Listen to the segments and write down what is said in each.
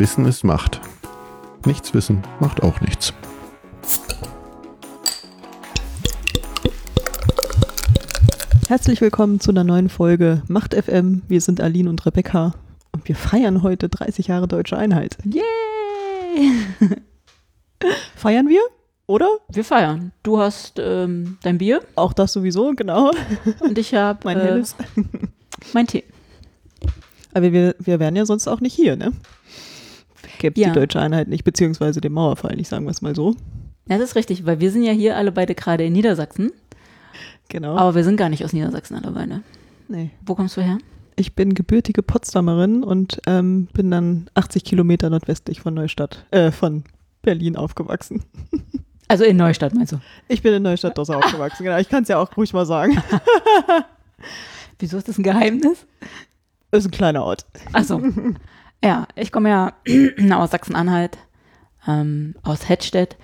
Wissen ist Macht. Nichts wissen macht auch nichts. Herzlich willkommen zu einer neuen Folge Macht FM. Wir sind Aline und Rebecca und wir feiern heute 30 Jahre deutsche Einheit. Yay! Feiern wir? Oder? Wir feiern. Du hast ähm, dein Bier Auch das sowieso, genau. und ich habe Mein äh, helles. mein Tee. Aber wir, wir wären ja sonst auch nicht hier, ne? Gäbe Ja. die deutsche Einheit nicht, beziehungsweise den Mauerfall nicht, sagen wir es mal so. Ja, das ist richtig, weil wir sind ja hier alle beide gerade in Niedersachsen, Genau. aber wir sind gar nicht aus Niedersachsen alle beide. nee. Wo kommst du her? Ich bin gebürtige Potsdamerin und ähm, bin dann 80 Kilometer nordwestlich von Neustadt, äh, von Berlin aufgewachsen. Also in Neustadt, meinst du? Ich bin in Neustadt-Dossau aufgewachsen, genau. Ich kann es ja auch ruhig mal sagen. Wieso ist das ein Geheimnis? Ist ein kleiner Ort. Achso. ja, ich komme ja aus Sachsen-Anhalt, ähm, aus Hettstedt.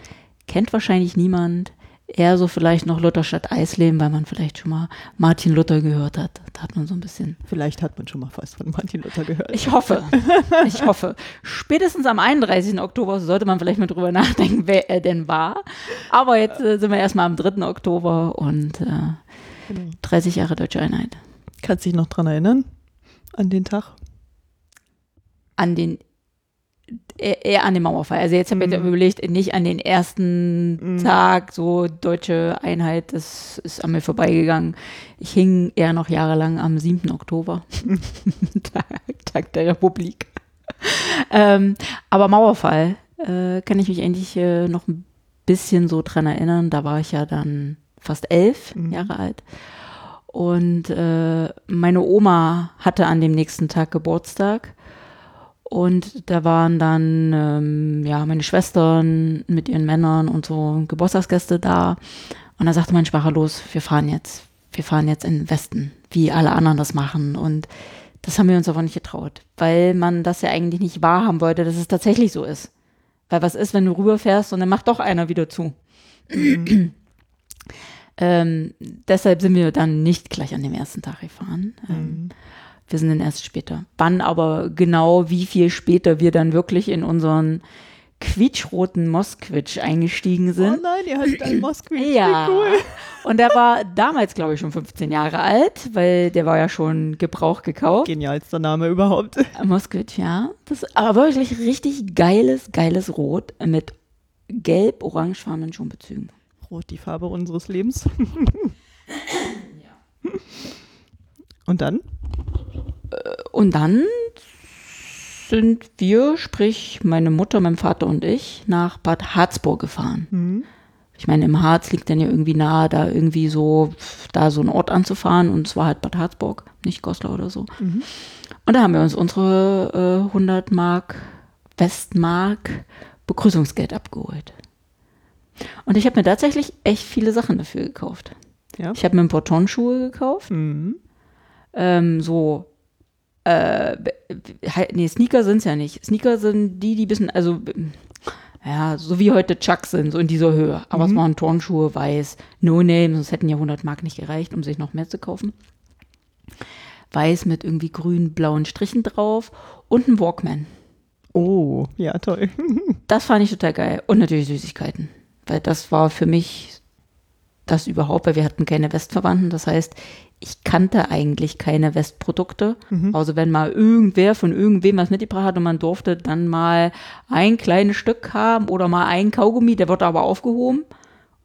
Kennt wahrscheinlich niemand. Eher so vielleicht noch Lutherstadt Eisleben, weil man vielleicht schon mal Martin Luther gehört hat. Da hat man so ein bisschen Vielleicht hat man schon mal was von Martin Luther gehört. Ich hoffe. Ich hoffe. Spätestens am 31. Oktober sollte man vielleicht mal drüber nachdenken, wer er denn war. Aber jetzt äh, sind wir erstmal am 3. Oktober und äh, Genau. 30 Jahre Deutsche Einheit. Kannst dich noch dran erinnern? An den Tag? An den eher eher an den Mauerfall. Also jetzt habe ich Mhm. mir überlegt, nicht an den ersten Mhm. Tag, so deutsche Einheit, das ist an mir vorbeigegangen. Ich hing eher noch jahrelang am 7. Oktober, Tag, Tag der Republik. ähm, aber Mauerfall äh, kann ich mich eigentlich äh, noch ein bisschen so dran erinnern. Da war ich ja dann fast elf Mhm. Jahre alt. Und äh, meine Oma hatte an dem nächsten Tag Geburtstag. Und da waren dann ähm, ja meine Schwestern mit ihren Männern und so Geburtstagsgäste da. Und da sagte mein Sparer los, wir fahren jetzt, wir fahren jetzt in den Westen, wie alle anderen das machen. Und das haben wir uns aber nicht getraut, weil man das ja eigentlich nicht wahrhaben wollte, dass es tatsächlich so ist. Weil was ist, wenn du rüberfährst und dann macht doch einer wieder zu. ähm, deshalb sind wir dann nicht gleich an dem ersten Tag gefahren. Ähm, Mhm. Wir sind dann erst später. Wann aber genau, wie viel später wir dann wirklich in unseren quietschroten Mosquitsch eingestiegen Oh sind. nein, ihr hattet einen Moskwi. ja. Cool. Und der war damals, glaube ich, schon 15 Jahre alt, weil der war ja schon Gebrauch gekauft. Genialster Name überhaupt. Mosquitsch, ja. Das ist aber wirklich richtig geiles, geiles Rot mit gelb-orangefarbenen Schonbezügen. Rot, die Farbe unseres Lebens. Und dann? Und dann sind wir, sprich meine Mutter, mein Vater und ich, nach Bad Harzburg gefahren. Mhm. Ich meine, im Harz liegt dann ja irgendwie nahe, da irgendwie so, da so einen Ort anzufahren und es war halt Bad Harzburg, nicht Goslar oder so. Mhm. Und da haben wir uns unsere äh, 100 Mark, Westmark Begrüßungsgeld abgeholt. Und ich habe mir tatsächlich echt viele Sachen dafür gekauft. Ja. Ich habe mir ein paar Turnschuhe gekauft, Mhm. Ähm, so, äh, nee, Sneaker sind es ja nicht. Sneaker sind die, die bisschen, also, ja, so wie heute Chucks sind, so in dieser Höhe. Aber es Mhm. waren Turnschuhe, weiß, No Name, sonst hätten ja 100 Mark nicht gereicht, um sich noch mehr zu kaufen. Weiß mit irgendwie grün-blauen Strichen drauf und ein Walkman. Oh, ja, toll. Das fand ich total geil. Und natürlich Süßigkeiten. Weil das war für mich das überhaupt, weil wir hatten keine Westverwandten. Das heißt, ich kannte eigentlich keine Westprodukte. Mhm. Also wenn mal irgendwer von irgendwem was mitgebracht hat und man durfte dann mal ein kleines Stück haben oder mal ein Kaugummi, der wird aber aufgehoben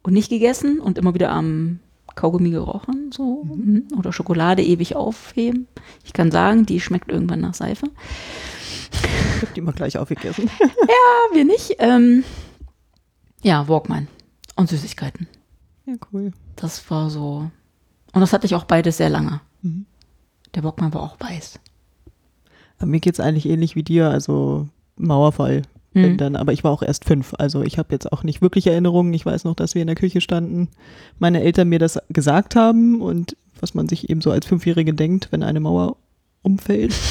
und nicht gegessen und immer wieder am Kaugummi gerochen, so. Mhm. Oder Schokolade ewig aufheben. Ich kann sagen, die schmeckt irgendwann nach Seife. Ich hab die mal gleich aufgegessen. Ja, wir nicht. Ähm, ja, Walkman und Süßigkeiten. Ja, cool. Das war so. Und das hatte ich auch beides sehr lange. Mhm. Der Walkman war auch weiß. Aber mir geht's eigentlich ähnlich wie dir, also Mauerfall. Mhm. dann, aber ich war auch erst fünf, also ich habe jetzt auch nicht wirklich Erinnerungen. Ich weiß noch, dass wir in der Küche standen, meine Eltern mir das gesagt haben und was man sich eben so als Fünfjährige denkt, wenn eine Mauer umfällt.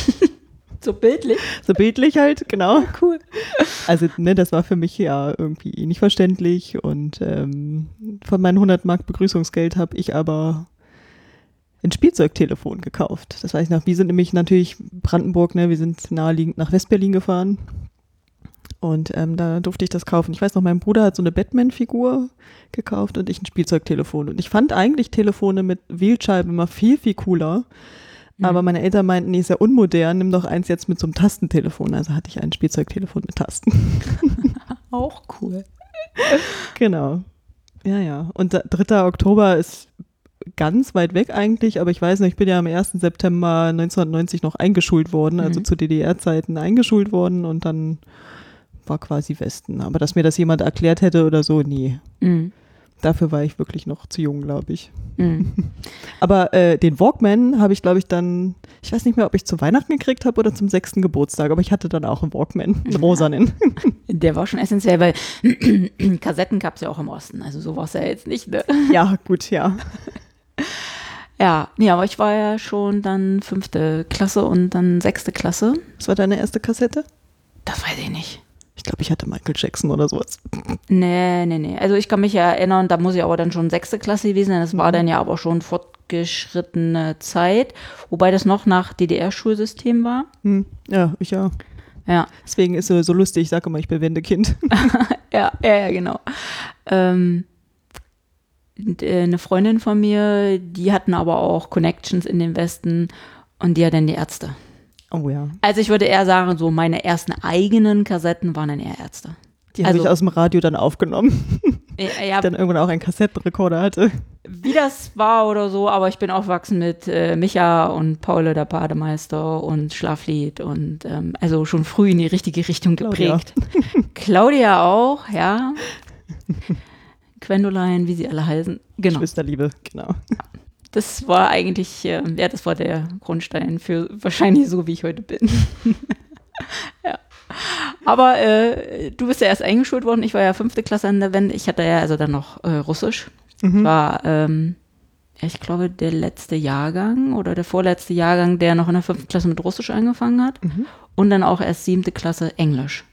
So bildlich. So bildlich halt, genau. Cool. Also, ne, das war für mich ja irgendwie nicht verständlich und ähm, von meinem 100 Mark Begrüßungsgeld habe ich aber ein Spielzeugtelefon gekauft. Das weiß ich noch. Wir sind nämlich natürlich Brandenburg, ne, wir sind naheliegend nach Westberlin gefahren Und ähm, da durfte ich das kaufen. Ich weiß noch, mein Bruder hat so eine Batman-Figur gekauft und ich ein Spielzeugtelefon. Und ich fand eigentlich Telefone mit Wählscheibe immer viel, viel cooler. Mhm. Aber meine Eltern meinten, nee, ist ja unmodern, nimm doch eins jetzt mit so einem Tastentelefon. Also hatte ich ein Spielzeugtelefon mit Tasten. Auch cool. genau. Ja, ja. Und da- 3. Oktober ist ganz weit weg eigentlich, aber ich weiß nicht, ich bin ja am 1. September 1990 noch eingeschult worden, also Mhm. zu DDR-Zeiten eingeschult worden und dann war quasi Westen. Aber dass mir das jemand erklärt hätte oder so, nee. Mhm. Dafür war ich wirklich noch zu jung, glaube ich. Mhm. Aber äh, den Walkman habe ich, glaube ich, dann, ich weiß nicht mehr, ob ich zu Weihnachten gekriegt habe oder zum sechsten Geburtstag, aber ich hatte dann auch einen Walkman, einen rosanen. Der war schon essentiell, weil Kassetten gab es ja auch im Osten. Also so war es ja jetzt nicht, ne? ja, gut, ja. Ja, nee, aber ich war ja schon dann fünfte Klasse und dann sechste Klasse. Was war deine erste Kassette? Das weiß ich nicht. Ich glaube, ich hatte Michael Jackson oder sowas. Nee, nee, nee. Also ich kann mich ja erinnern, da muss ich aber dann schon sechste Klasse gewesen sein. Das war Mhm. dann ja aber schon fortgeschrittene Zeit, wobei das noch nach DDR-Schulsystem war. Hm, ja, ich ja. Ja, Deswegen ist es so lustig, ich sage immer, ich bin Wendekind. ja, ja, ja genau. Ähm, äh, eine Freundin von mir, die hatten aber auch Connections in den Westen und die hat dann die Ärzte. Oh ja. Also ich würde eher sagen, so meine ersten eigenen Kassetten waren dann eher Ärzte. Die habe Also- ich aus dem Radio dann aufgenommen, Äh, Ja, dann irgendwann auch einen Kassettenrekorder hatte. wie das war oder so, aber ich bin aufgewachsen mit äh, Micha und Paul der Bademeister und Schlaflied und ähm, also schon früh in die richtige Richtung Claudia. geprägt. Claudia auch, ja. Gwendoline, wie sie alle heißen. Genau. Geschwisterliebe, genau. Das war eigentlich, äh, ja, das war der Grundstein für wahrscheinlich so, wie ich heute bin. ja. Aber äh, du bist ja erst eingeschult worden. Ich war ja fünfte Klasse an der Wende. Ich hatte ja also dann noch äh, Russisch. Mhm. War, ähm, ja, ich glaube, der letzte Jahrgang oder der vorletzte Jahrgang, der noch in der fünften Klasse mit Russisch angefangen hat. Mhm. Und dann auch erst siebte Klasse Englisch.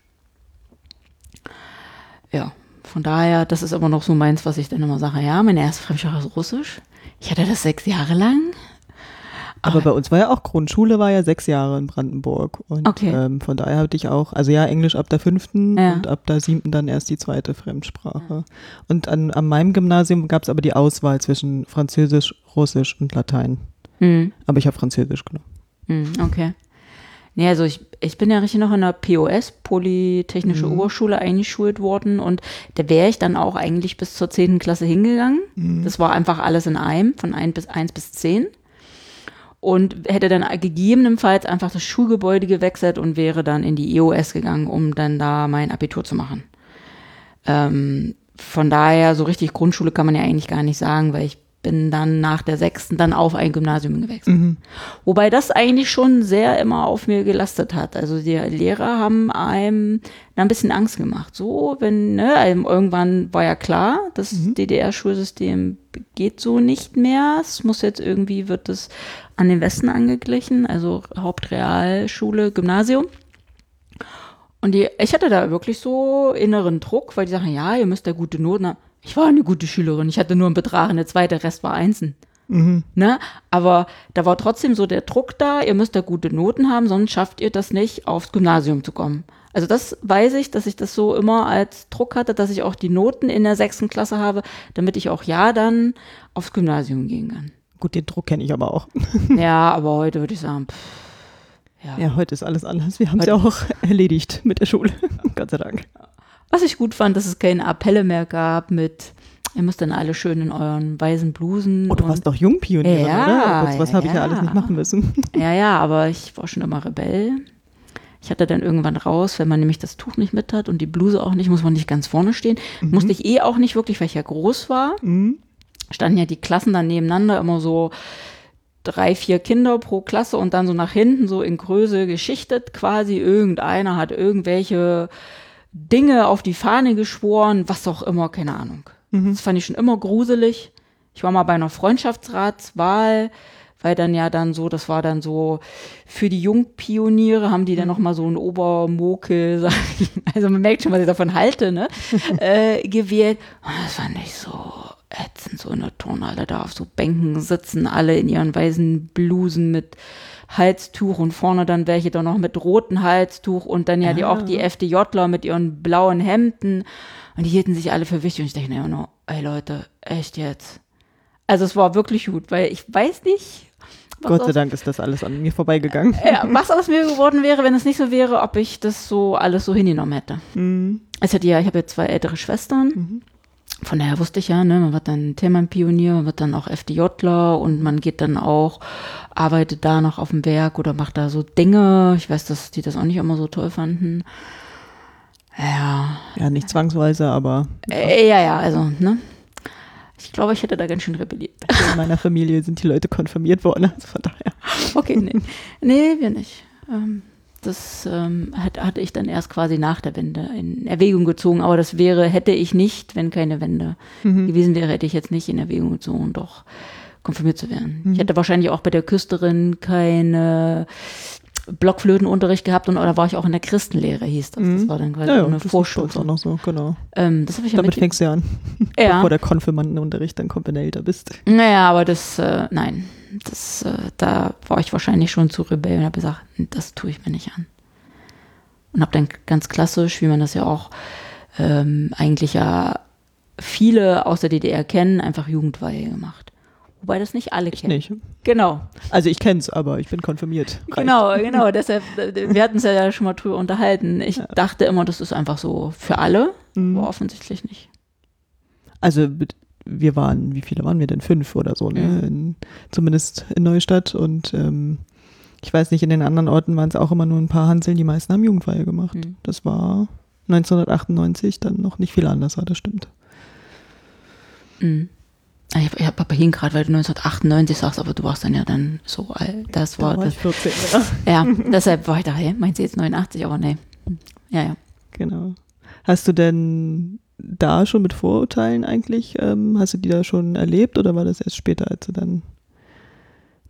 Ja, von daher, das ist immer noch so meins, was ich dann immer sage. Ja, meine erste Fremdsprache ist Russisch. Ich hatte das sechs Jahre lang. Aber bei uns war ja auch Grundschule, war ja sechs Jahre in Brandenburg. Und Okay. ähm, von daher hatte ich auch, also ja, Englisch ab der fünften Ja. und ab der siebten dann erst die zweite Fremdsprache. Und an, an meinem Gymnasium gab es aber die Auswahl zwischen Französisch, Russisch und Latein. Hm, Aber ich habe Französisch genommen. hm, okay. Nee, also ich, ich bin ja richtig noch in der POS, Polytechnische Mhm. Oberschule, eingeschult worden und da wäre ich dann auch eigentlich bis zur 10. Klasse hingegangen. Mhm. Das war einfach alles in einem, von 1 bis 1 bis 10. Und hätte dann gegebenenfalls einfach das Schulgebäude gewechselt und wäre dann in die EOS gegangen, um dann da mein Abitur zu machen. Ähm, von daher, so richtig Grundschule kann man ja eigentlich gar nicht sagen, weil ich bin dann nach der sechsten dann auf ein Gymnasium gewechselt. Mhm. Wobei das eigentlich schon sehr immer auf mir gelastet hat. Also die Lehrer haben einem da ein bisschen Angst gemacht. So, wenn, ne, einem irgendwann war ja klar, das DDR-Schulsystem geht so nicht mehr. Es muss jetzt irgendwie, wird es an den Westen angeglichen, also Hauptrealschule, Gymnasium. Und die, ich hatte da wirklich so inneren Druck, weil die sagen, ja, ihr müsst da gute Noten haben. Ich war eine gute Schülerin, ich hatte nur einen Betrag, eine zweite, Rest war Einsen. Mhm. Ne? Aber da war trotzdem so der Druck da, ihr müsst da gute Noten haben, sonst schafft ihr das nicht, aufs Gymnasium zu kommen. Also das weiß ich, dass ich das so immer als Druck hatte, dass ich auch die Noten in der sechsten Klasse habe, damit ich auch ja dann aufs Gymnasium gehen kann. Gut, den Druck kenne ich aber auch. ja, aber heute würde ich sagen, pff, ja. Ja, heute ist alles anders. Wir haben es ja auch erledigt mit der Schule. Gott sei Dank. Was ich gut fand, dass es keine Appelle mehr gab mit, ihr müsst dann alle schön in euren weißen Blusen. Oh, du warst doch Jungpionierin, Ja, oder? Was, was ja, habe ich ja alles nicht machen müssen. Ja, ja, aber ich war schon immer Rebell. Ich hatte dann irgendwann raus, wenn man nämlich das Tuch nicht mit hat und die Bluse auch nicht, muss man nicht ganz vorne stehen. Musste ich eh auch nicht wirklich, weil ich ja groß war. Mhm. Standen ja die Klassen dann nebeneinander, immer so drei, vier Kinder pro Klasse und dann so nach hinten so in Größe geschichtet quasi. Irgendeiner hat irgendwelche Dinge auf die Fahne geschworen, was auch immer, keine Ahnung. Das fand ich schon immer gruselig. Ich war mal bei einer Freundschaftsratswahl, weil dann ja dann so, das war dann so, für die Jungpioniere haben die dann noch mal so einen Obermokel, sag ich, also man merkt schon, was ich davon halte, ne, äh, gewählt. Und das fand ich so ätzend, so in der Turnhalle da auf so Bänken sitzen, alle in ihren weißen Blusen mit Halstuch und vorne dann welche dann noch mit rotem Halstuch und dann ja die, Ah. auch die FDJler mit ihren blauen Hemden und die hielten sich alle für wichtig und ich dachte mir nur, ey Leute, echt jetzt. Also es war wirklich gut, weil ich weiß nicht, was Gott sei aus- Dank ist das alles an mir vorbeigegangen. ja, was aus mir geworden wäre, wenn es nicht so wäre, ob ich das so alles so hingenommen hätte. Mhm. Es hat ja, ich habe ja zwei ältere Schwestern. Von daher wusste ich ja, ne, man wird dann Themenpionier, man wird dann auch FDJler und man geht dann auch, arbeitet da noch auf dem Werk oder macht da so Dinge. Ich weiß, dass die das auch nicht immer so toll fanden. Ja, Ja, nicht zwangsweise, aber äh, ja, ja, also, ne. Ich glaube, ich hätte da ganz schön rebelliert. in meiner Familie sind die Leute konfirmiert worden. Also von daher. Okay, nee. nee, wir nicht. Ähm, das ähm, hat, hatte ich dann erst quasi nach der Wende in Erwägung gezogen, aber das wäre, hätte ich nicht, wenn keine Wende gewesen wäre, hätte ich jetzt nicht in Erwägung gezogen, doch konfirmiert zu werden. Ich hätte wahrscheinlich auch bei der Küsterin keine Blockflötenunterricht gehabt und oder war ich auch in der Christenlehre, hieß das. Das war dann quasi Ja, ja, eine Vorstufe. noch so, genau. Ähm, das habe ich ja Damit mit, fängst du ja an. ja. Bevor der Konfirmandenunterricht dann kommt, wenn du älter bist. Naja, aber das, äh, nein, das, äh, da war ich wahrscheinlich schon zu rebell und habe gesagt, das tue ich mir nicht an. Und habe dann ganz klassisch, wie man das ja auch ähm, eigentlich ja viele aus der DDR kennen, einfach Jugendweihe gemacht. Wobei das nicht alle kennen. Nicht. Genau, Also ich kenn's, aber ich bin konfirmiert. Reicht. genau, genau. Deshalb, äh, wir hatten es ja schon mal drüber unterhalten. Ich dachte immer, das ist einfach so für alle, Mhm. aber offensichtlich nicht. Also wir waren, wie viele waren wir denn? Fünf oder so, ne? In, zumindest in Neustadt und ähm, ich weiß nicht, in den anderen Orten waren es auch immer nur ein paar Hanseln, die meisten haben Jugendweihe gemacht. Mhm. Das war 1998 dann noch nicht viel anders, das stimmt. Mhm. Ich habe hab aber hin gerade, weil du 1998 sagst, aber du warst dann ja dann so alt. Das war, da war das, ich 14, ja. ja, deshalb war ich da, hey, meinst du jetzt 89, aber nee. Ja, ja. Genau. Hast du denn da schon mit Vorurteilen eigentlich, ähm, hast du die da schon erlebt oder war das erst später, als du dann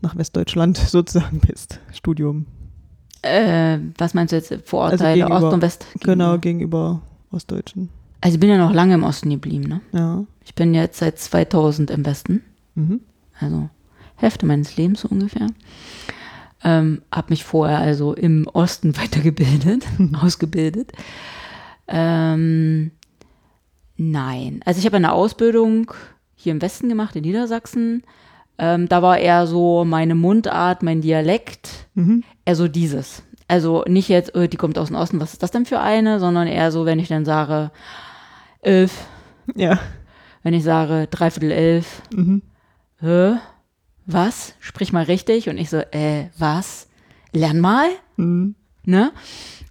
nach Westdeutschland sozusagen bist? Studium. Äh, was meinst du jetzt? Vorurteile Also gegenüber- Ost und West? Genau, gegenüber Ostdeutschen. Also ich bin ja noch lange im Osten geblieben, ne? Ja. Ich bin jetzt seit 2000 im Westen, Mhm. also Hälfte meines Lebens so ungefähr. Ähm, habe mich vorher also im Osten weitergebildet, ausgebildet. Ähm, nein, also ich habe eine Ausbildung hier im Westen gemacht, in Niedersachsen. Ähm, da war eher so meine Mundart, mein Dialekt, Mhm. eher so dieses. Also nicht jetzt, äh, die kommt aus dem Osten, was ist das denn für eine, sondern eher so, wenn ich dann sage, elf, Ja. wenn ich sage, dreiviertel elf, Mhm. hä, was? Sprich mal richtig. Und ich so, äh, was? Lern mal, Mhm. ne?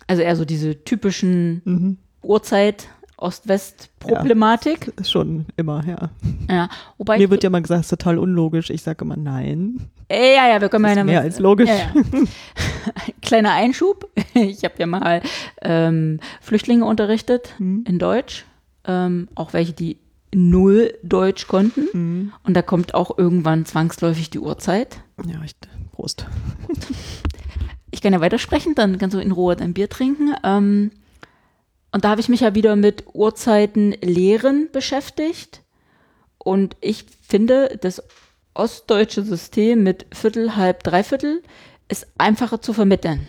Also eher so diese typischen Mhm. Uhrzeit, Ost-West-Problematik. Ist schon immer, ja. Ja. Wobei, Mir wird ja mal gesagt, es ist total unlogisch. Ich sage immer nein. äh, ja, ja, wir können Das mal ist mehr als logisch. Ja, ja. Kleiner Einschub. Ich habe ja mal ähm, Flüchtlinge unterrichtet Mhm. in Deutsch. Ähm, auch welche, die null Deutsch konnten. Mhm. Und da kommt auch irgendwann zwangsläufig die Uhrzeit. Ja, ich, Prost. Ich kann ja weitersprechen, dann kannst du in Ruhe dein Bier trinken. Ähm, und da habe ich mich ja wieder mit Uhrzeiten lehren beschäftigt. Und ich finde, das ostdeutsche System mit Viertel, halb, dreiviertel ist einfacher zu vermitteln.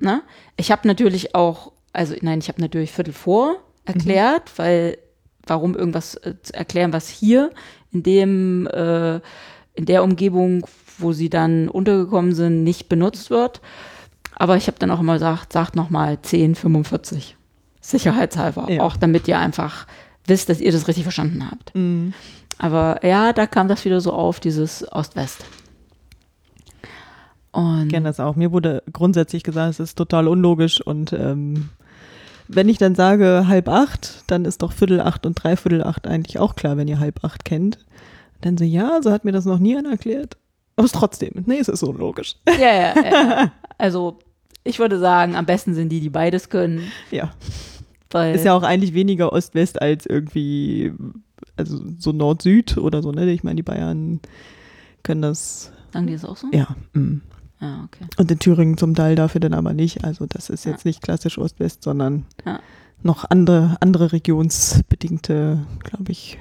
Na? Ich habe natürlich auch, also nein, ich habe natürlich Viertel vor erklärt, weil warum irgendwas äh, zu erklären, was hier in dem, äh, in der Umgebung, wo sie dann untergekommen sind, nicht benutzt wird. Aber ich habe dann auch immer gesagt, sagt nochmal 1045. Sicherheitshalber. Ja. Auch damit ihr einfach wisst, dass ihr das richtig verstanden habt. Mhm. Aber ja, da kam das wieder so auf, dieses Ost-West. Und Ich kenne das auch. Mir wurde grundsätzlich gesagt, es ist total unlogisch und ähm, wenn ich dann sage halb acht, dann ist doch Viertel acht und Dreiviertel acht eigentlich auch klar, wenn ihr halb acht kennt. Dann so, ja, so hat mir das noch nie einer erklärt. Aber es ist trotzdem, nee, es ist unlogisch. ja, ja, ja. Also ich würde sagen, am besten sind die, die beides können. Ja, Weil, ist ja auch eigentlich weniger Ost-West als irgendwie, also so Nord-Süd oder so, ne? Ich meine, die Bayern können das, sagen die das auch so? ja. mm. Ja, okay. Und in Thüringen zum Teil dafür dann aber nicht. Also das ist Ja. jetzt nicht klassisch Ost-West, sondern Ja. noch andere, andere regionsbedingte, glaube ich,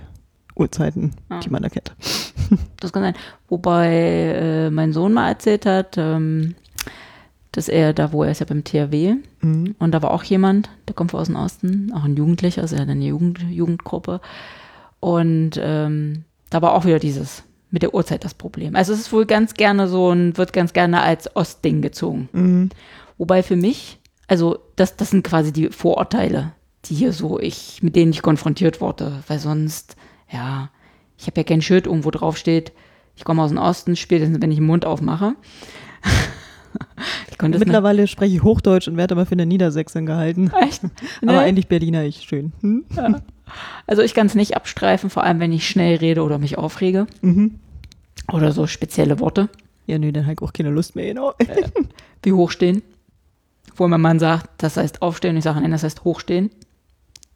Uhrzeiten, Ja. die man erkennt. das kann sein. Wobei äh, mein Sohn mal erzählt hat, ähm, dass er da, wo er ist ja beim THW, Mhm. und da war auch jemand, der kommt aus dem Osten, auch ein Jugendlicher, also er hat eine Jugend, Jugendgruppe. Und ähm, da war auch wieder dieses mit der Uhrzeit das Problem. Also es ist wohl ganz gerne so ein, wird ganz gerne als Ostding gezogen. Mhm. Wobei für mich, also das, das sind quasi die Vorurteile, die hier so ich, mit denen ich konfrontiert wurde. Weil sonst, ja, ich habe ja kein Schild irgendwo drauf steht, ich komme aus dem Osten, spätestens wenn ich den Mund aufmache. ich konnte es nicht. Mittlerweile spreche ich Hochdeutsch und werde aber für eine Niedersächsin gehalten. Echt? Aber Nee. eigentlich Berliner ich schön. Hm? Also ich kann es nicht abstreifen, vor allem wenn ich schnell rede oder mich aufrege. Mhm. Oder so spezielle Worte, Ja, nö, dann habe ich auch keine Lust mehr. Genau. wie hochstehen. Wo mein Mann sagt, das heißt aufstehen, ich sage, nein, das heißt hochstehen.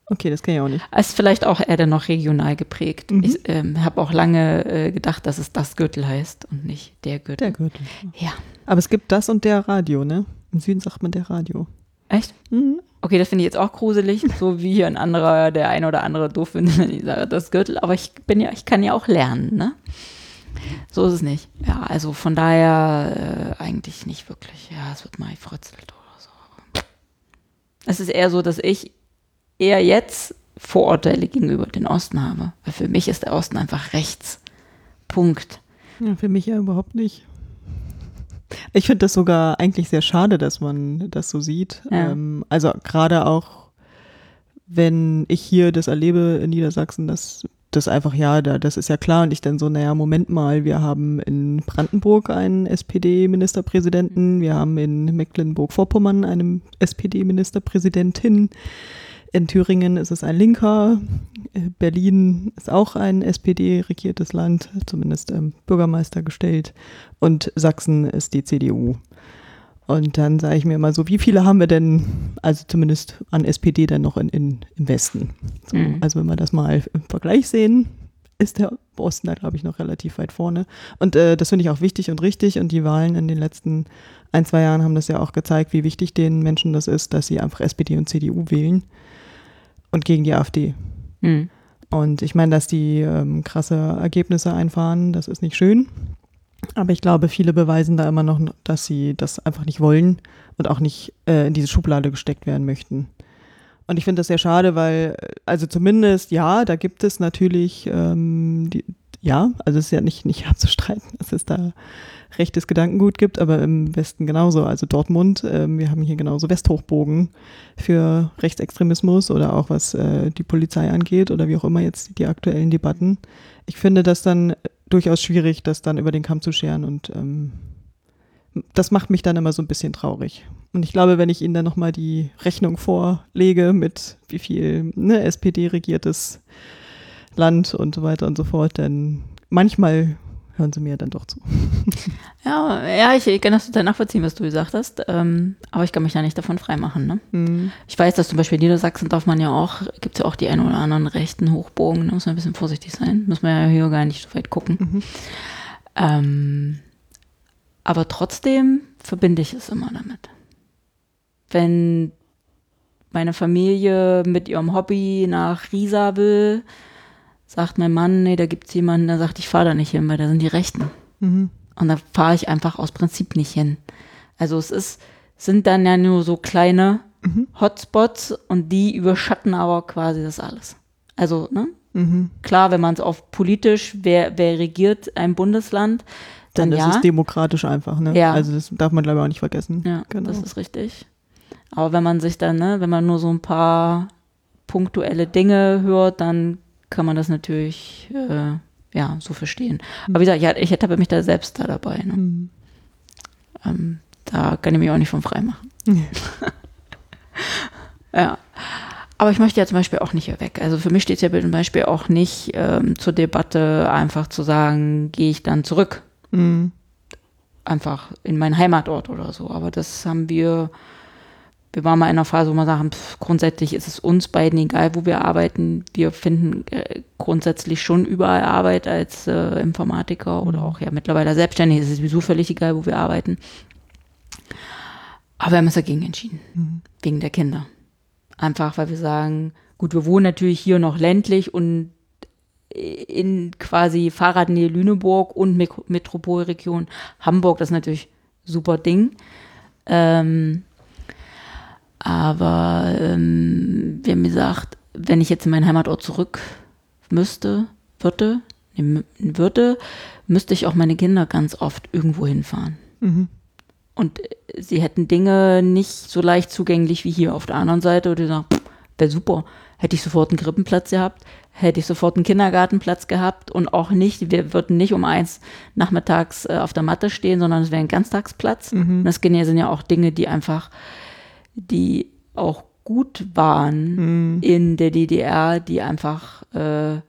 Okay, das kenne ich auch nicht. Es ist vielleicht auch eher dann noch regional geprägt. Mhm. Ich ähm, habe auch lange äh, gedacht, dass es das Gürtel heißt und nicht der Gürtel. Der Gürtel. Ja. Aber es gibt das und der Radio, ne? Im Süden sagt man der Radio. Echt? Mhm. Okay, das finde ich jetzt auch gruselig, so wie hier ein anderer, der eine oder andere doof findet, wenn ich sage, das Gürtel. Aber ich bin ja, ich kann ja auch lernen, ne? So ist es nicht. Ja, also von daher äh, eigentlich nicht wirklich. Ja, es wird mal gefritzelt oder so. Es ist eher so, dass ich eher jetzt Vorurteile gegenüber den Osten habe. Weil für mich ist der Osten einfach rechts. Punkt. Ja, für mich ja überhaupt nicht. Ich finde das sogar eigentlich sehr schade, dass man das so sieht. Ja. Ähm, also gerade auch, wenn ich hier das erlebe in Niedersachsen, dass das einfach, ja, da, das ist ja klar. Und ich dann so, naja, Moment mal, wir haben in Brandenburg einen SPD-Ministerpräsidenten, wir haben in Mecklenburg-Vorpommern einen SPD-Ministerpräsidentin. In Thüringen ist es ein Linker. Äh, Berlin ist auch ein SPD-regiertes Land, zumindest ähm, Bürgermeister gestellt. Und Sachsen ist die CDU. Und dann sage ich mir immer so, wie viele haben wir denn, also zumindest an SPD dann noch in, in, im Westen? So, Mhm. Also wenn wir das mal im Vergleich sehen, ist der Osten da, glaube ich, noch relativ weit vorne. Und äh, das finde ich auch wichtig und richtig. Und die Wahlen in den letzten ein, zwei Jahren haben das ja auch gezeigt, wie wichtig den Menschen das ist, dass sie einfach SPD und CDU wählen und gegen die AfD. Hm. Und ich meine, dass die ähm, krasse Ergebnisse einfahren, das ist nicht schön. Aber ich glaube, viele beweisen da immer noch, dass sie das einfach nicht wollen und auch nicht äh, in diese Schublade gesteckt werden möchten. Und ich finde das sehr schade, weil, also zumindest, ja, da gibt es natürlich, ähm, die, ja, also es ist ja nicht, nicht abzustreiten, dass es da rechtes Gedankengut gibt, aber im Westen genauso. Also Dortmund, ähm, wir haben hier genauso Westhochbogen für Rechtsextremismus oder auch was äh, die Polizei angeht oder wie auch immer jetzt die aktuellen Debatten. Ich finde das dann durchaus schwierig, das dann über den Kamm zu scheren und ähm, das macht mich dann immer so ein bisschen traurig. Und ich glaube, wenn ich Ihnen dann nochmal die Rechnung vorlege mit wie viel ne, SPD-regiertes Land und so weiter und so fort, dann manchmal hören Sie mir dann doch zu. Ja, ja, ich, ich kann das total nachvollziehen, was du gesagt hast. Ähm, aber ich kann mich da nicht davon freimachen. Ne? Hm. Ich weiß, dass zum Beispiel in Niedersachsen darf man ja auch, gibt es ja auch die ein oder anderen rechten Hochbogen, da muss man ein bisschen vorsichtig sein. Muss man ja hier gar nicht so weit gucken. Mhm. Ähm, aber trotzdem verbinde ich es immer damit. Wenn meine Familie mit ihrem Hobby nach Riesa will, sagt mein Mann, nee, da gibt es jemanden, der sagt, ich fahre da nicht hin, weil da sind die Rechten. Mhm. Und da fahre ich einfach aus Prinzip nicht hin. Also es ist, sind dann ja nur so kleine Mhm. Hotspots und die überschatten aber quasi das alles. Also, ne? Mhm. Klar, wenn man es auf politisch, wer, wer regiert ein Bundesland, Dann dann das ja. ist demokratisch einfach, ne? Ja. Also das darf man glaube ich auch nicht vergessen. Ja, genau. das ist richtig. Aber wenn man sich dann, ne, wenn man nur so ein paar punktuelle Dinge hört, dann kann man das natürlich äh, ja so verstehen. Aber wie gesagt, ich, ich ertappe mich da selbst da dabei. Ne? Mhm. Ähm, da kann ich mich auch nicht von frei machen. ja. Aber ich möchte ja zum Beispiel auch nicht hier weg. Also für mich steht es ja zum Beispiel auch nicht ähm, zur Debatte, einfach zu sagen, gehe ich dann zurück. Mhm. einfach in meinen Heimatort oder so. Aber das haben wir, wir waren mal in einer Phase, wo wir sagen, pff, grundsätzlich ist es uns beiden egal, wo wir arbeiten. Wir finden äh, grundsätzlich schon überall Arbeit als äh, Informatiker oder auch ja mittlerweile selbstständig. Es ist sowieso völlig egal, wo wir arbeiten. Aber wir haben uns dagegen entschieden, Mhm. wegen der Kinder. Einfach, weil wir sagen, gut, wir wohnen natürlich hier noch ländlich und in quasi Fahrradnähe Lüneburg und Metropolregion Hamburg. Das ist natürlich super Ding. Ähm, aber ähm, wir haben gesagt, wenn ich jetzt in meinen Heimatort zurück müsste, würde, würde, müsste ich auch meine Kinder ganz oft irgendwo hinfahren. Mhm. Und äh, sie hätten Dinge nicht so leicht zugänglich wie hier auf der anderen Seite. Und die sagen, wäre super. Hätte ich sofort einen Krippenplatz gehabt, hätte ich sofort einen Kindergartenplatz gehabt und auch nicht, wir würden nicht um eins nachmittags äh, auf der Matte stehen, sondern es wäre ein Ganztagsplatz. Und das sind ja auch Dinge, die einfach, die auch gut waren in der DDR, die einfach äh,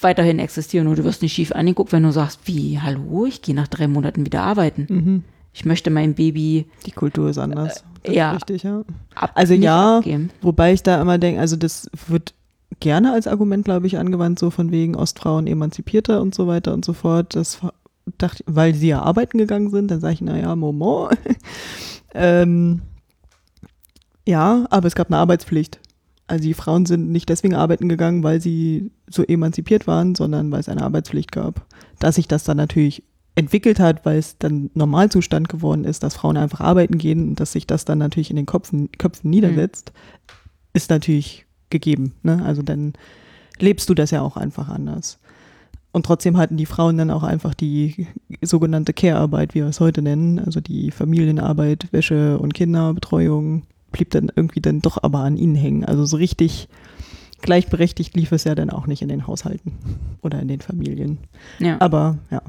weiterhin existieren. Und du wirst nicht schief angeguckt, wenn du sagst, wie, hallo, ich gehe nach drei Monaten wieder arbeiten. Mhm. Ich möchte mein Baby Die Kultur ist anders. Das ja. Ist richtig, ja. ab, Also ja, abgeben. wobei ich da immer denke, also das wird gerne als Argument, glaube ich, angewandt, so von wegen Ostfrauen emanzipierter und so weiter und so fort. Das dachte, weil sie ja arbeiten gegangen sind, dann sage ich, naja, Moment. ähm, ja, aber es gab eine Arbeitspflicht. Also die Frauen sind nicht deswegen arbeiten gegangen, weil sie so emanzipiert waren, sondern weil es eine Arbeitspflicht gab. Dass sich das dann natürlich entwickelt hat, weil es dann Normalzustand geworden ist, dass Frauen einfach arbeiten gehen und dass sich das dann natürlich in den Köpfen, Köpfen niedersetzt, ist natürlich gegeben. Ne? Also dann lebst du das ja auch einfach anders. Und trotzdem hatten die Frauen dann auch einfach die sogenannte Care-Arbeit, wie wir es heute nennen, also die Familienarbeit, Wäsche und Kinderbetreuung, blieb dann irgendwie dann doch aber an ihnen hängen. Also so richtig gleichberechtigt lief es ja dann auch nicht in den Haushalten oder in den Familien. Ja. Aber ja,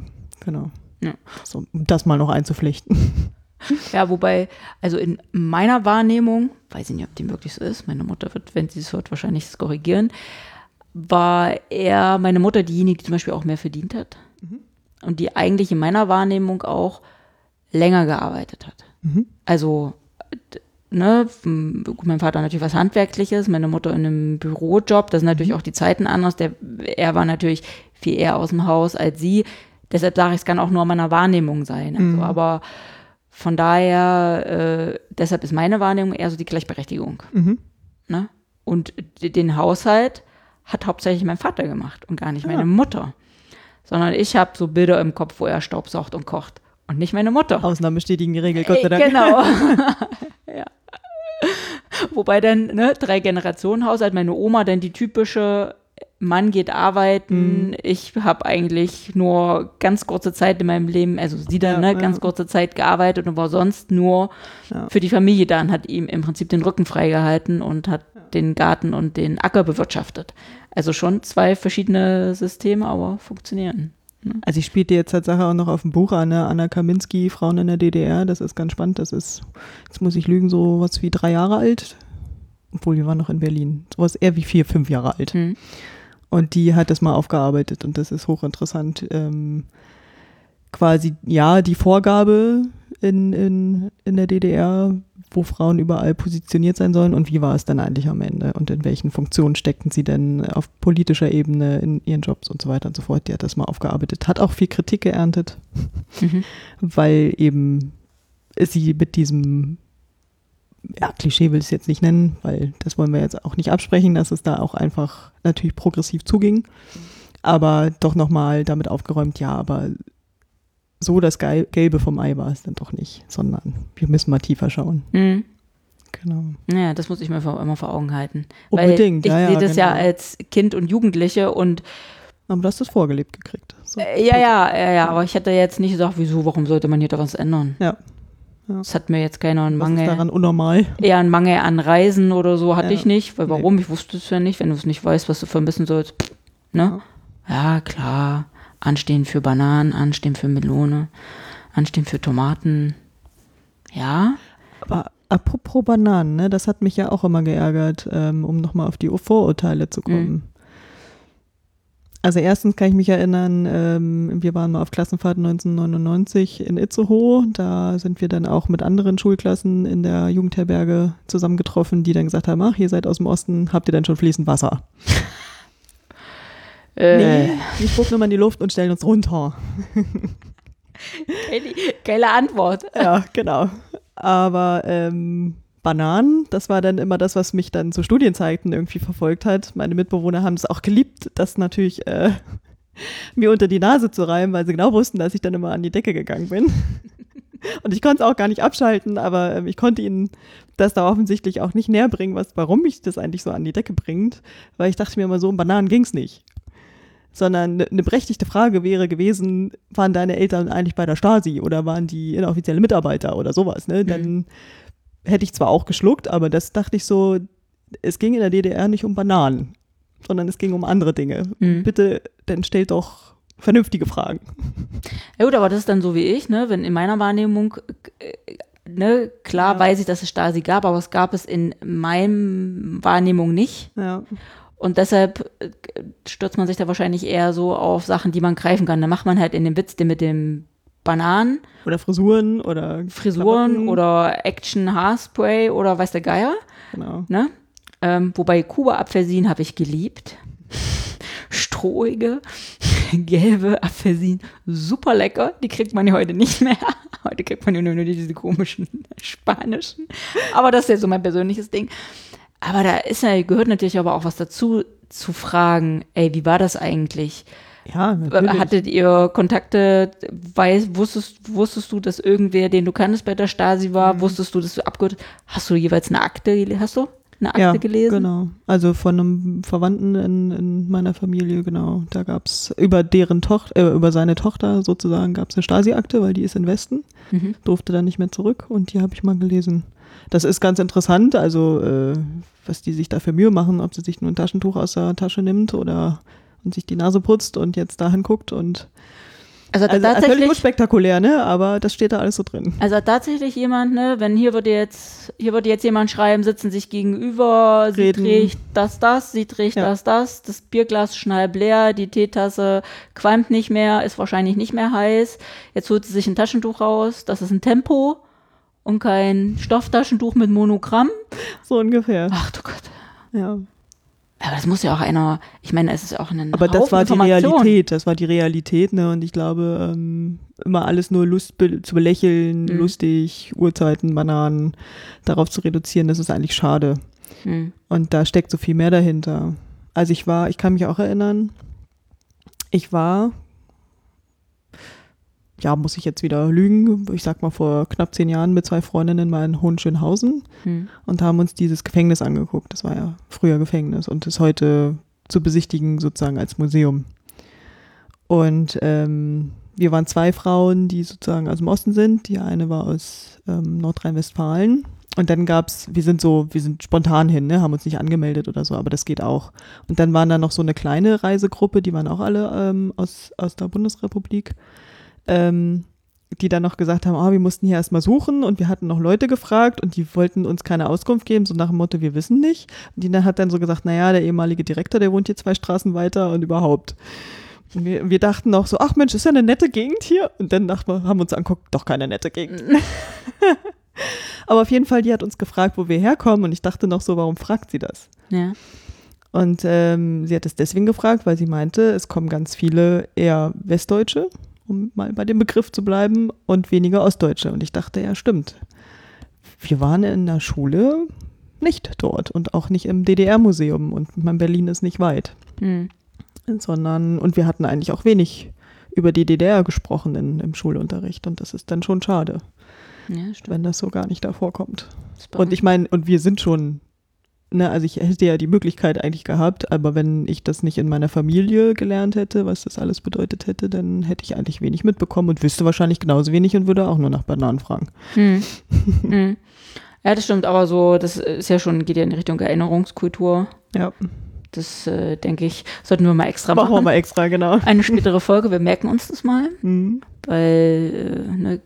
genau. Ja. So, um das mal noch einzuflechten. ja, wobei, also in meiner Wahrnehmung, weiß ich nicht, ob die wirklich so ist, meine Mutter wird, wenn sie es hört, wahrscheinlich das korrigieren, war eher meine Mutter diejenige, die zum Beispiel auch mehr verdient hat. Und die eigentlich in meiner Wahrnehmung auch länger gearbeitet hat. Also, d- ne, gut, mein Vater natürlich was Handwerkliches, meine Mutter in einem Bürojob, das sind natürlich auch die Zeiten anders. Der, er war natürlich viel eher aus dem Haus als sie. Deshalb sage ich, es kann auch nur meiner Wahrnehmung sein. Also, Aber von daher, äh, deshalb ist meine Wahrnehmung eher so die Gleichberechtigung. Ne? Und den Haushalt hat hauptsächlich mein Vater gemacht und gar nicht meine Mutter. Sondern ich habe so Bilder im Kopf, wo er staubsaugt und kocht und nicht meine Mutter. Ausnahmen bestätigen die Regel, Gott sei Dank. Genau. ja. Wobei dann, ne, drei Generationen Haushalt, meine Oma dann die typische Mann geht arbeiten, Mhm. ich habe eigentlich nur ganz kurze Zeit in meinem Leben, also sie dann, Ja, ne, ja. ganz kurze Zeit gearbeitet und war sonst nur Ja. für die Familie da und hat ihm im Prinzip den Rücken freigehalten und hat den Garten und den Acker bewirtschaftet. Also schon zwei verschiedene Systeme, aber funktionieren. Also ich spielte jetzt Tatsache auch noch auf dem Buch an, ne? Anna Kaminski, Frauen in der DDR, das ist ganz spannend, das ist, jetzt muss ich lügen, so was wie drei Jahre alt, obwohl wir waren noch in Berlin, sowas eher wie vier, fünf Jahre alt. Hm. Und die hat das mal aufgearbeitet und das ist hochinteressant. Ähm, quasi, ja, die Vorgabe in, in, in der DDR, wo Frauen überall positioniert sein sollen und wie war es dann eigentlich am Ende und in welchen Funktionen steckten sie denn auf politischer Ebene in ihren Jobs und so weiter und so fort. Die hat das mal aufgearbeitet, hat auch viel Kritik geerntet, Mhm. weil eben sie mit diesem ja, Klischee will ich es jetzt nicht nennen, weil das wollen wir jetzt auch nicht absprechen, dass es da auch einfach natürlich progressiv zuging. Aber doch nochmal damit aufgeräumt, ja, aber so das Gelbe vom Ei war es dann doch nicht, sondern wir müssen mal tiefer schauen. Hm. Genau. Ja, das muss ich mir vor- immer vor Augen halten. Unbedingt, Weil ich ja, ja, sehe das ja genau. als Kind und Jugendliche und Aber du hast das vorgelebt gekriegt. So. äh, ja, ja, ja, ja, aber ich hätte jetzt nicht gesagt, wieso, warum sollte man hier da was ändern? Ja. Es hat mir jetzt keiner einen Was ist Mangel, daran unnormal? eher einen Mangel an Reisen oder so hatte Ja. ich nicht, weil warum? Ich wusste es ja nicht, wenn du es nicht weißt, was du vermissen sollst. Ne? Ja, klar. Anstehen für Bananen, anstehen für Melone, anstehen für Tomaten. Ja, Aber apropos Bananen, ne, das hat mich ja auch immer geärgert, ähm, um nochmal auf die Vorurteile zu kommen. Also erstens kann ich mich erinnern, ähm, wir waren mal auf Klassenfahrt 1999 in Itzehoe. Da sind wir dann auch mit anderen Schulklassen in der Jugendherberge zusammengetroffen, die dann gesagt haben, ach, ihr seid aus dem Osten, habt ihr denn schon fließend Wasser? äh, Nee, wir spucken immer in die Luft und stellen uns runter. geile, geile Antwort. Ja, genau. Aber ähm, Bananen. Das war dann immer das, was mich dann zu Studienzeiten irgendwie verfolgt hat. Meine Mitbewohner haben es auch geliebt, das natürlich äh, mir unter die Nase zu reiben, weil sie genau wussten, dass ich dann immer an die Decke gegangen bin. Und ich konnte es auch gar nicht abschalten, aber äh, ich konnte ihnen das da offensichtlich auch nicht näher bringen, was, warum mich das eigentlich so an die Decke bringt, weil ich dachte mir immer so, um Bananen ging es nicht. Sondern eine ne berechtigte Frage wäre gewesen, waren deine Eltern eigentlich bei der Stasi oder waren die inoffizielle Mitarbeiter oder sowas, ne? Dann hätte ich zwar auch geschluckt, aber das dachte ich so, es ging in der DDR nicht um Bananen, sondern es ging um andere Dinge. Mhm. Bitte, dann stellt doch vernünftige Fragen. Ja gut, aber das ist dann so wie ich, ne? Wenn in meiner Wahrnehmung, äh, ne, klar Ja. weiß ich, dass es Stasi gab, aber es gab es in meinem Wahrnehmung nicht. Ja. Und deshalb äh, stürzt man sich da wahrscheinlich eher so auf Sachen, die man greifen kann. Da macht man halt in dem Witz den mit dem Bananen, Oder Frisuren oder Frisuren Klamotten. oder Action Haarspray oder weiß der Geier. Genau. Ne? Ähm, wobei Kuba-Apfelsinen habe ich geliebt. Strohige, gelbe Apfelsinen, super lecker. Die kriegt man ja heute nicht mehr. Heute kriegt man ja nur, nur diese komischen spanischen. Aber das ist ja so mein persönliches Ding. Aber da ist ja, gehört natürlich aber auch was dazu, zu fragen, ey, wie war das eigentlich? Ja, natürlich. Hattet ihr Kontakte? Weiß, wusstest, wusstest du, dass irgendwer, den du kanntest, bei der Stasi war? Mhm. Wusstest du, dass du abgehört hast? du jeweils eine Akte Hast du eine Akte ja, gelesen? genau. Also von einem Verwandten in, in meiner Familie, genau. Da gab es über deren Tochter, äh, über seine Tochter sozusagen gab es eine Stasi-Akte, weil die ist in Westen, Mhm. durfte dann nicht mehr zurück und die habe ich mal gelesen. Das ist ganz interessant, also äh, was die sich da für Mühe machen, ob sie sich nur ein Taschentuch aus der Tasche nimmt oder und sich die Nase putzt und jetzt dahin guckt und Also, also völlig tatsächlich, unspektakulär, ne? Aber das steht da alles so drin. also tatsächlich jemand, ne, wenn hier würde jetzt, hier würde jetzt jemand schreiben, sitzen sich gegenüber, sie Reden. trägt das, das, sie trägt Ja. das, das, das Bierglas schnallt leer, die Teetasse qualmt nicht mehr, ist wahrscheinlich nicht mehr heiß. Jetzt holt sie sich ein Taschentuch raus, das ist ein Tempo und kein Stofftaschentuch mit Monogramm. So ungefähr. Ach du Gott. Ja. Aber das muss ja auch einer, ich meine, es ist auch ein Aber das war die. Realität, das war die Realität, ne? Und ich glaube, ähm, immer alles nur Lust be zu belächeln, Mhm. lustig, Uhrzeiten, Bananen, darauf zu reduzieren, das ist eigentlich schade. Hm. Und da steckt so viel mehr dahinter. Also ich war, ich kann mich auch erinnern, ich war, ja, muss ich jetzt wieder lügen, ich sag mal vor knapp zehn Jahren mit zwei Freundinnen mal in Hohenschönhausen Hm. und haben uns dieses Gefängnis angeguckt. Das war ja früher Gefängnis und ist heute zu besichtigen sozusagen als Museum. Und ähm, wir waren zwei Frauen, die sozusagen aus dem Osten sind. Die eine war aus ähm, Nordrhein-Westfalen. Und dann gab's, wir sind so, wir sind spontan hin, ne, haben uns nicht angemeldet oder so, aber das geht auch. Und dann waren da noch so eine kleine Reisegruppe, die waren auch alle ähm, aus, aus der Bundesrepublik, ähm, die dann noch gesagt haben, ah, wir mussten hier erstmal suchen und wir hatten noch Leute gefragt und die wollten uns keine Auskunft geben, so nach dem Motto, wir wissen nicht. Und die hat dann so gesagt, naja, der ehemalige Direktor, der wohnt hier zwei Straßen weiter und überhaupt. Und wir, wir dachten noch so, ach Mensch, ist ja eine nette Gegend hier. Und dann dachten wir, haben wir uns angeguckt, doch keine nette Gegend. Aber auf jeden Fall, die hat uns gefragt, wo wir herkommen und ich dachte noch so, warum fragt sie das? Ja. Und ähm, sie hat es deswegen gefragt, weil sie meinte, es kommen ganz viele eher Westdeutsche, um mal bei dem Begriff zu bleiben, und weniger Ostdeutsche. Und ich dachte, ja, stimmt. Wir waren in der Schule nicht dort und auch nicht im DDR-Museum und mein Berlin ist nicht weit, Hm. sondern, und wir hatten eigentlich auch wenig über die DDR gesprochen in, im Schulunterricht und das ist dann schon schade, Ja, wenn das so gar nicht davor kommt. Und ich meine, und wir sind schon, ne, also ich hätte ja die Möglichkeit eigentlich gehabt, aber wenn ich das nicht in meiner Familie gelernt hätte, was das alles bedeutet hätte, dann hätte ich eigentlich wenig mitbekommen und wüsste wahrscheinlich genauso wenig und würde auch nur nach Bananen fragen. Hm. hm. Ja, das stimmt, aber so, das ist ja schon, geht ja in Richtung Erinnerungskultur. Ja, Das, äh, denke ich, sollten wir mal extra machen wir machen. mal extra, genau. Eine spätere Folge, wir merken uns das mal, Mhm. weil äh, ne,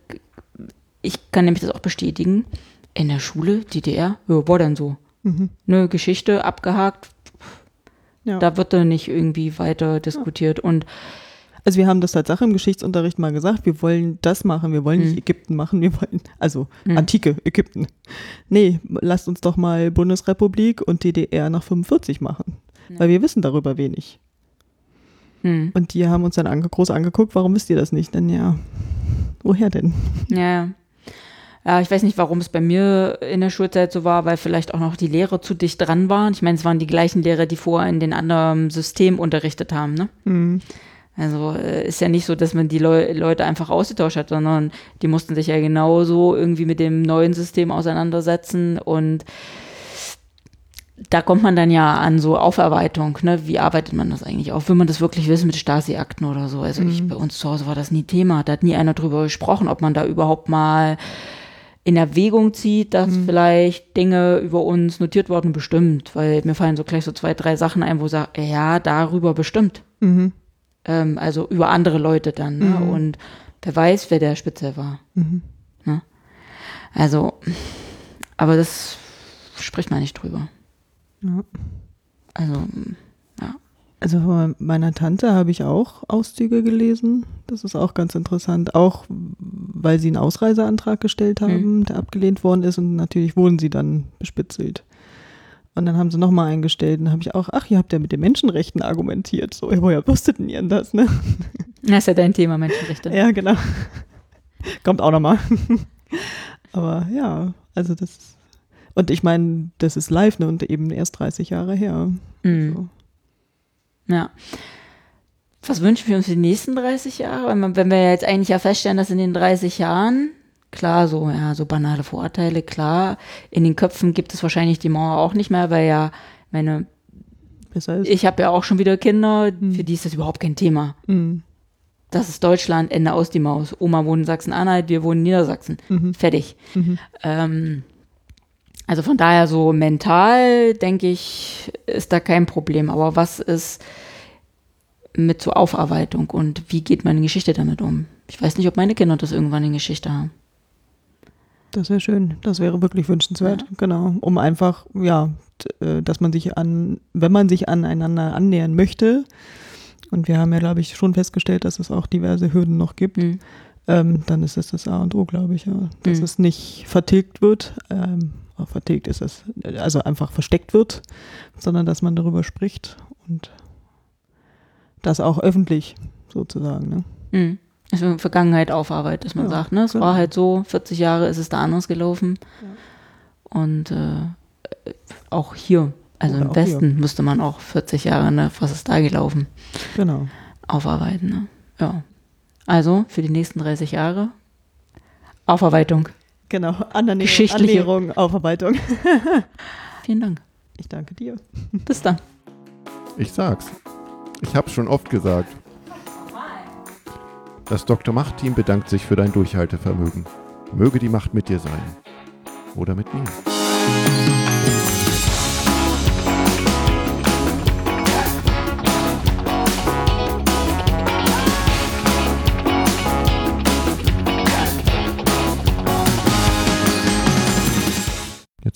ich kann nämlich das auch bestätigen. In der Schule, DDR, ja, war dann so. Mhm. Ne, Geschichte abgehakt, Ja. da wird dann nicht irgendwie weiter diskutiert. Und Also wir haben das Tatsache im Geschichtsunterricht mal gesagt, wir wollen das machen, wir wollen nicht Mhm. Ägypten machen, wir wollen, also Mhm. antike Ägypten. Nee, lasst uns doch mal Bundesrepublik und DDR nach 45 machen, Ja. weil wir wissen darüber wenig. hm, Und die haben uns dann ange groß angeguckt, warum wisst ihr das nicht? Denn ja, woher denn? ja, ja. Ja, ich weiß nicht, warum es bei mir in der Schulzeit so war, weil vielleicht auch noch die Lehrer zu dicht dran waren. Ich meine, es waren die gleichen Lehrer, die vorher in den anderen Systemen unterrichtet haben. Ne? Mhm. Also äh, ist ja nicht so, dass man die Leu Leute einfach ausgetauscht hat, sondern die mussten sich ja genauso irgendwie mit dem neuen System auseinandersetzen und da kommt man dann ja an so Aufarbeitung, ne? Wie arbeitet man das eigentlich auf? Will man das wirklich wissen mit Stasi-Akten oder so? Also ich, bei uns zu Hause war das nie Thema. Da hat nie einer drüber gesprochen, ob man da überhaupt mal in Erwägung zieht, dass vielleicht Dinge über uns notiert wurden, bestimmt. Weil mir fallen so gleich so zwei, drei Sachen ein, wo ich sage, ja, darüber bestimmt. Mhm. Ähm, also über andere Leute dann. Ne? Mhm. Und wer weiß, wer der Spitze war. Mhm. Ne? Also, aber das spricht man nicht drüber. Ja. Also, Also von meiner Tante habe ich auch Auszüge gelesen. Das ist auch ganz interessant. Auch weil sie einen Ausreiseantrag gestellt haben, der abgelehnt worden ist und natürlich wurden sie dann bespitzelt. Und dann haben sie nochmal eingestellt und dann habe ich auch, ach, ihr habt ja mit den Menschenrechten argumentiert. So, ja, woher wusstet denn ihr denn das, ne? das ist ja dein Thema, Menschenrechte. Ja, genau. Kommt auch nochmal. Aber ja, also das. Und ich meine, das ist live, ne? Und eben erst 30 Jahre her. Mhm. So. Ja. Was wünschen wir uns für die nächsten 30 Jahre? Wenn, wir jetzt eigentlich ja feststellen, dass in den 30 Jahren, klar, so, ja, so banale Vorurteile, klar, in den Köpfen gibt es wahrscheinlich die Mauer auch nicht mehr, weil ja, meine, ich habe ja auch schon wieder Kinder, für die ist das überhaupt kein Thema. Mhm. Das ist Deutschland, Ende aus die Maus. Oma wohnt in Sachsen-Anhalt, wir wohnen in Niedersachsen. Mhm. Fertig. Mhm. Ähm, also von daher so mental, denke ich, ist da kein Problem. Aber was ist mit so Aufarbeitung und wie geht meine Geschichte damit um? Ich weiß nicht, ob meine Kinder das irgendwann in Geschichte haben. Das wäre schön. Das wäre wirklich wünschenswert. Ja. Genau. Um einfach, ja, äh, dass man sich an, wenn man sich aneinander annähern möchte, und wir haben ja, glaube ich, schon festgestellt, dass es auch diverse Hürden noch gibt, Hm. ähm, dann ist es das A und O, glaube ich, ja. Dass Mhm. es nicht vertilgt wird, ähm, vertilgt ist es, also einfach versteckt wird, sondern dass man darüber spricht und das auch öffentlich sozusagen. Ne? Hm. Also Vergangenheit aufarbeitet, dass man Ja, sagt, ne? Es genau. war halt so, 40 Jahre ist es da anders gelaufen. Und äh, auch hier, also Oder im auch hier. Westen, müsste man auch 40 Jahre, ne? Was ist da gelaufen? Genau. aufarbeiten. Ne? Ja. Also für die nächsten 30 Jahre Aufarbeitung. Genau. Annäherung, Geschichtliche- Annäherung, Aufarbeitung. Vielen Dank. Ich danke dir. Bis dann. Ich sag's. Ich hab's schon oft gesagt. Das Dr. Macht-Team bedankt sich für dein Durchhaltevermögen. Möge die Macht mit dir sein. Oder mit mir.